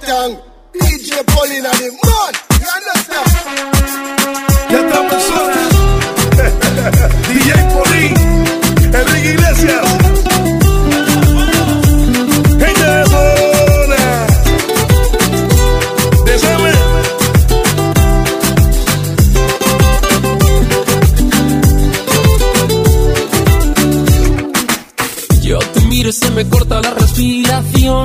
the tongue. DJ Paulina the man, you understand? Ya estamos solos. DJ Paulín, Enrique Iglesias. Gente de zona. Desame. Yo te miro se me corta la respiración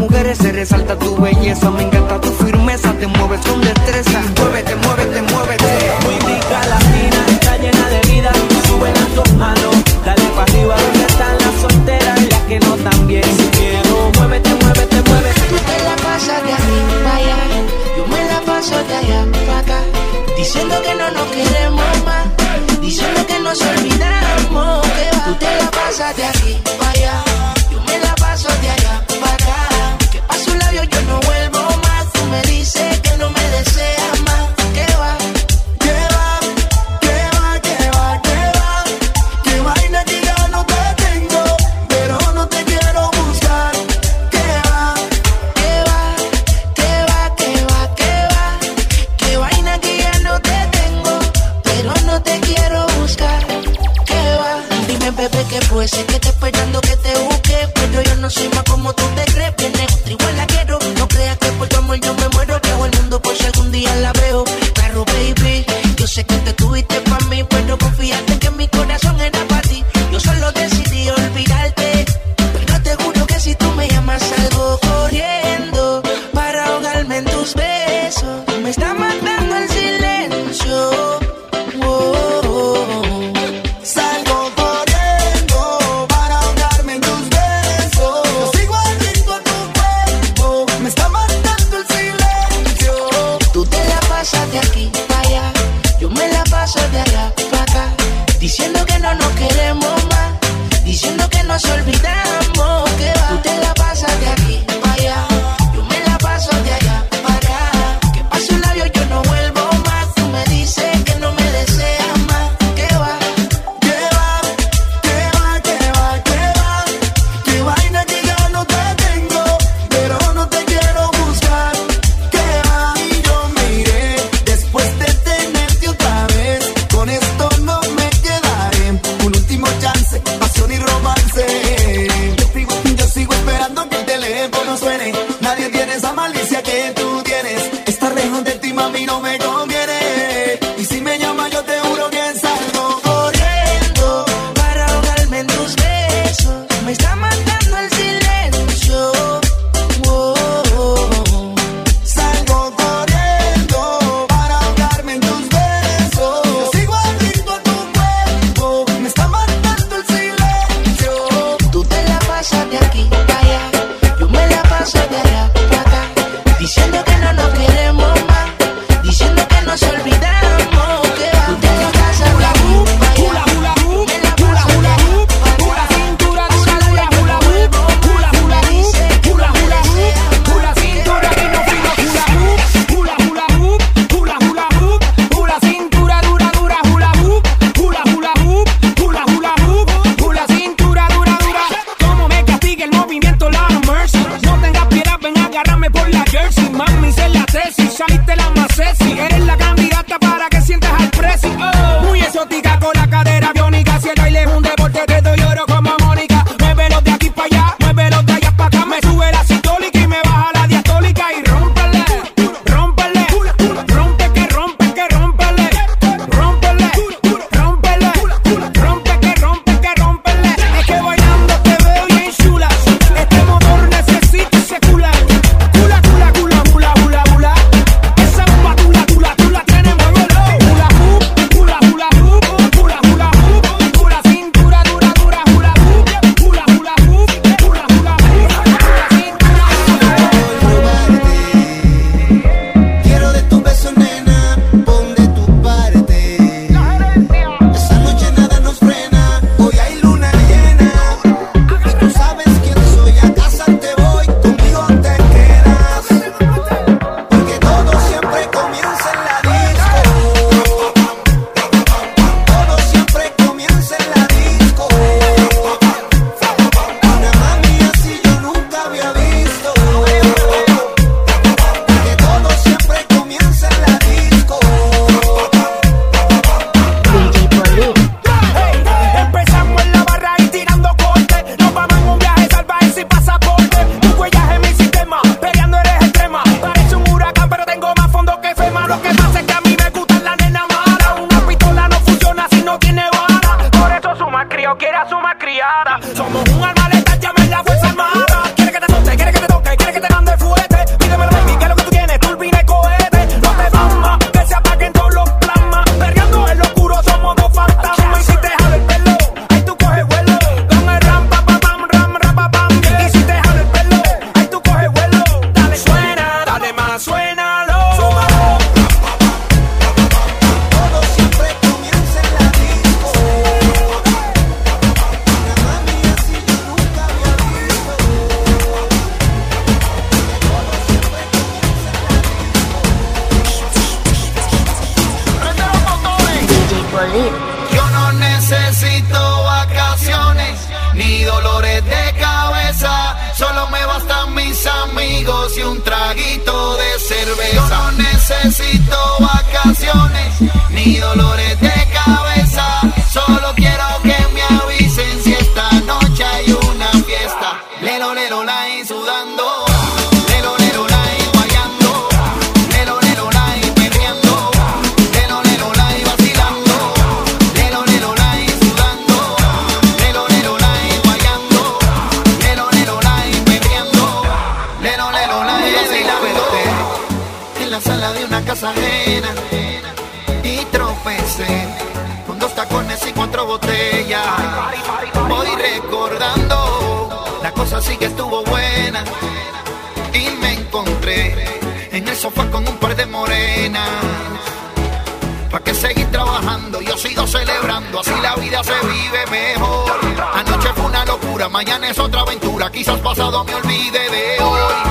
mujeres se resalta tu belleza, me encanta tu sala de una casa ajena y tropecé con dos tacones y cuatro botellas. Voy recordando, la cosa sí que estuvo buena y me encontré en el sofá con un par de morenas. Pa' que seguir trabajando, yo sigo celebrando, así la vida se vive mejor. Anoche fue una locura, mañana es otra aventura, quizás pasado me olvide de hoy.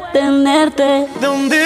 detenerte. ¿Dónde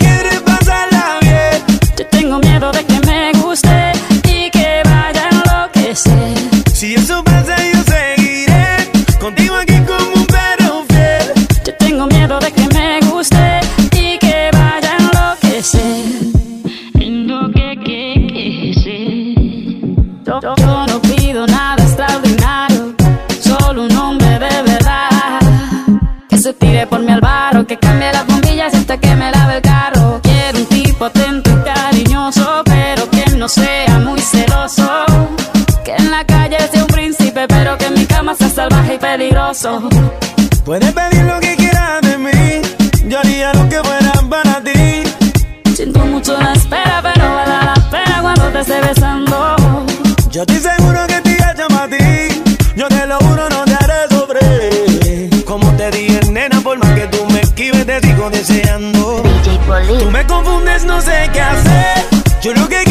lunes no sé qué hacer. Yo lo que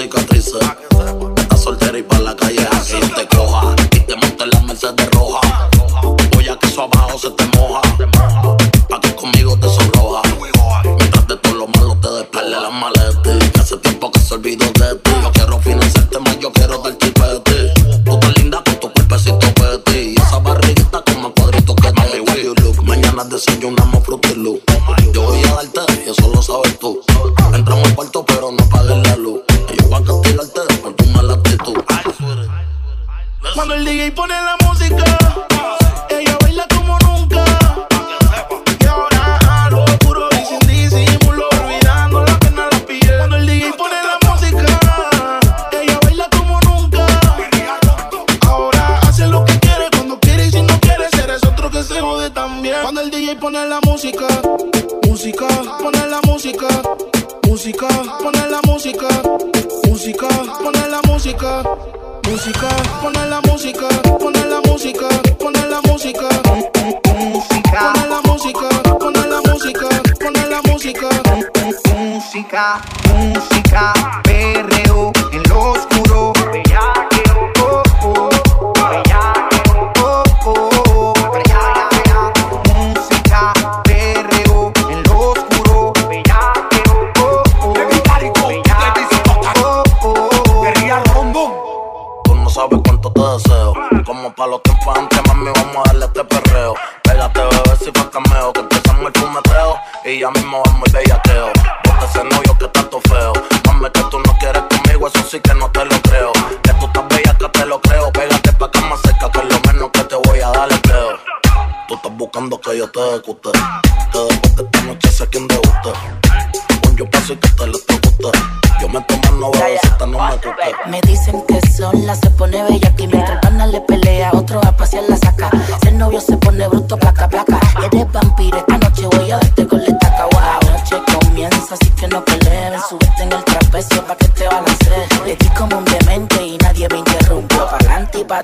música Cuando el DJ pone la música, ella baila como nunca. Y ahora a lo puro y sin disimulo, olvidando la pena la piel. Cuando el DJ pone la música, ella baila como nunca. Ahora hace lo que quiere, cuando quiere y si no quiere, ser es otro que se jode también. Cuando el DJ pone la música, 答え答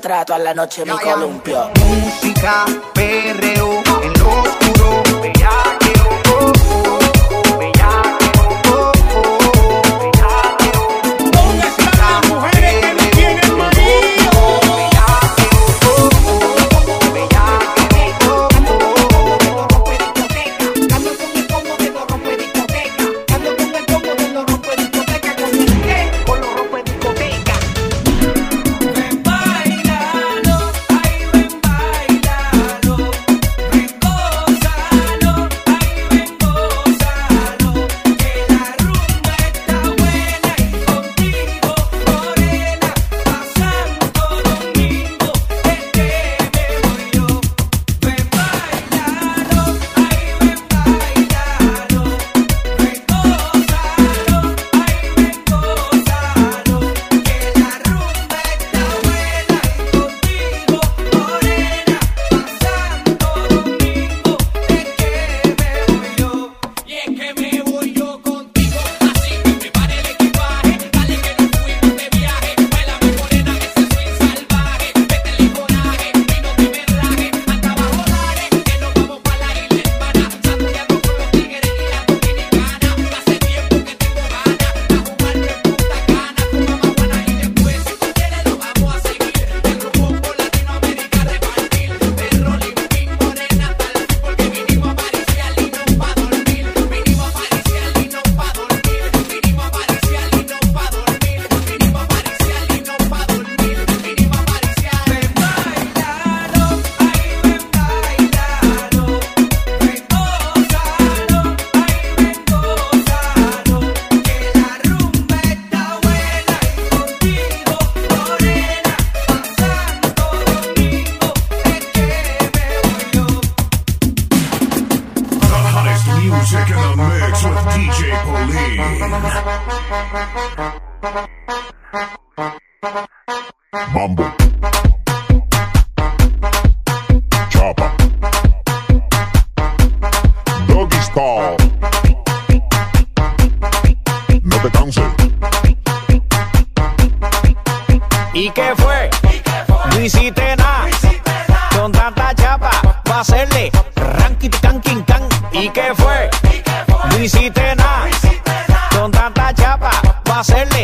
mientras toda la noche me columpio. Música, perreo, en lo oscuro, bella. Mambo. Chapa. Doggy Style. No te canses. ¿Y qué fue? No hiciste nada. Con tanta chapa. Va a hacerle ranking, canking, can. ¿Y qué fue? No hiciste nada. Con tanta chapa. Va a hacerle.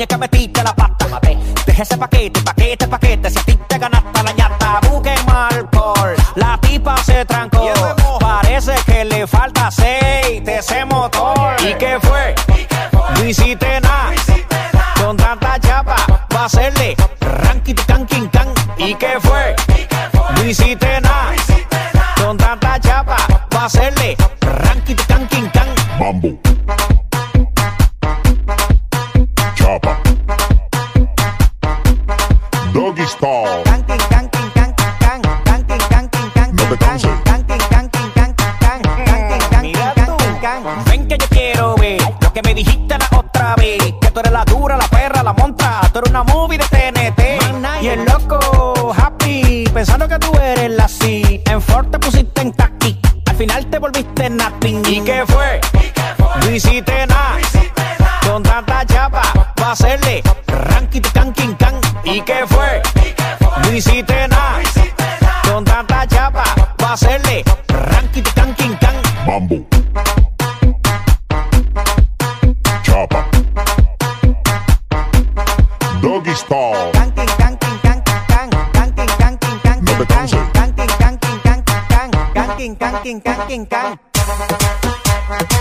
muñeca metiste la pata. Mate. Deja ese paquete, paquete, paquete. Si a ti te ganaste la ñata, busque alcohol. La tipa se trancó. Parece que le falta aceite ese motor. ¿Y qué fue? ¿Y? No hiciste nada. Con tanta chapa, va a hacerle ranking, canking, can. ¿Y qué fue? ¿Y qué fue? No hiciste nada. pensando que tú eres la sí. En Ford te pusiste en taqui. Al final te volviste nothing. ¿Y qué fue? No hiciste nada. Con tanta chapa, va a hacerle ranking, can, king, can. ¿Y qué fue? No hiciste nada. Con tanta chapa, va a hacerle quien can, quien can.